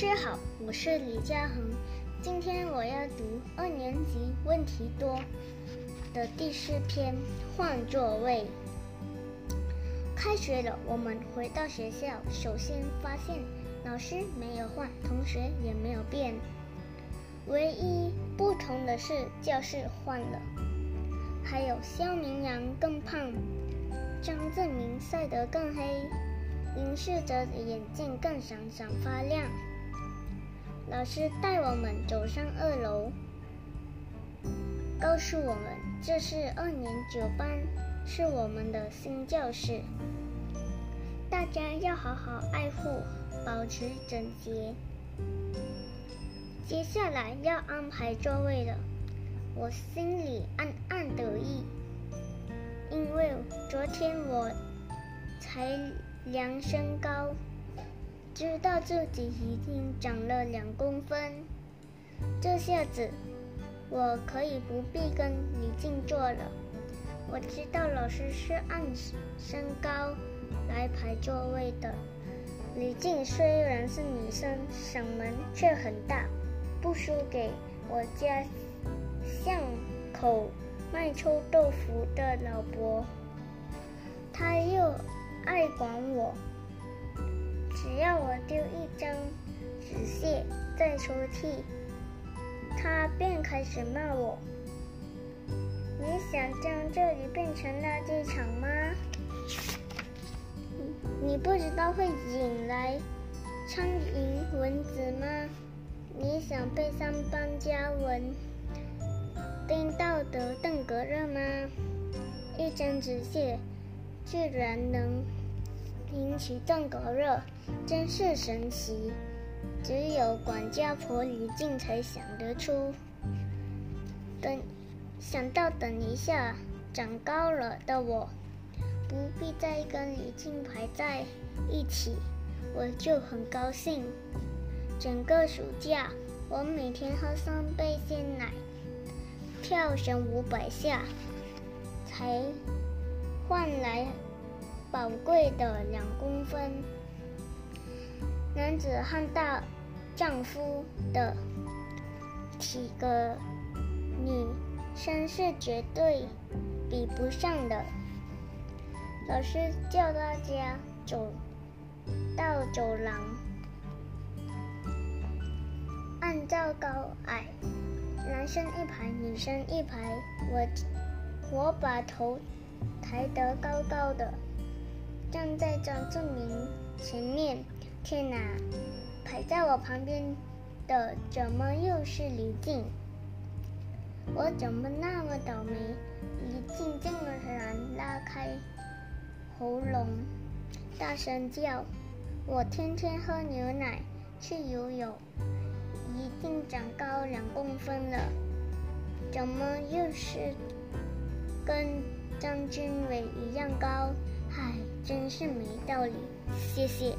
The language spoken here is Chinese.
师好，我是李嘉恒。今天我要读二年级问题多的第四篇换座位。开学了，我们回到学校，首先发现老师没有换，同学也没有变，唯一不同的是教室换了，还有肖明阳更胖，张志明晒得更黑，林世哲的眼睛更闪闪发亮。老师带我们走上二楼，告诉我们这是二年九班，是我们的新教室，大家要好好爱护，保持整洁。接下来要安排座位了，我心里暗暗得意，因为昨天我才量身高。知道自己已经长了两公分，这下子我可以不必跟李静坐了。我知道老师是按身高来排座位的。李静虽然是女生，嗓门却很大，不输给我家巷口卖臭豆腐的老伯。他又爱管我。只要我丢一张纸屑在抽屉，他便开始骂我。你想将这里变成垃圾场吗？你不知道会引来苍蝇、蚊子吗？你想被三班家蚊叮到得登革热吗？一张纸屑居然能。引起登革热，真是神奇！只有管家婆李静才想得出。等想到等一下长高了的我，不必再跟李静排在一起，我就很高兴。整个暑假，我每天喝三杯鲜奶，跳绳五百下，才换来。宝贵的两公分，男子汉大丈夫的体格，女生是绝对比不上的。老师叫大家走到走廊，按照高矮，男生一排，女生一排。我我把头抬得高高的。站在张志明前面，天哪！排在我旁边的怎么又是李静？我怎么那么倒霉？李静竟然拉开喉咙，大声叫：“我天天喝牛奶，去游泳，已经长高两公分了，怎么又是跟张君伟一样高？”唉，真是没道理。谢谢。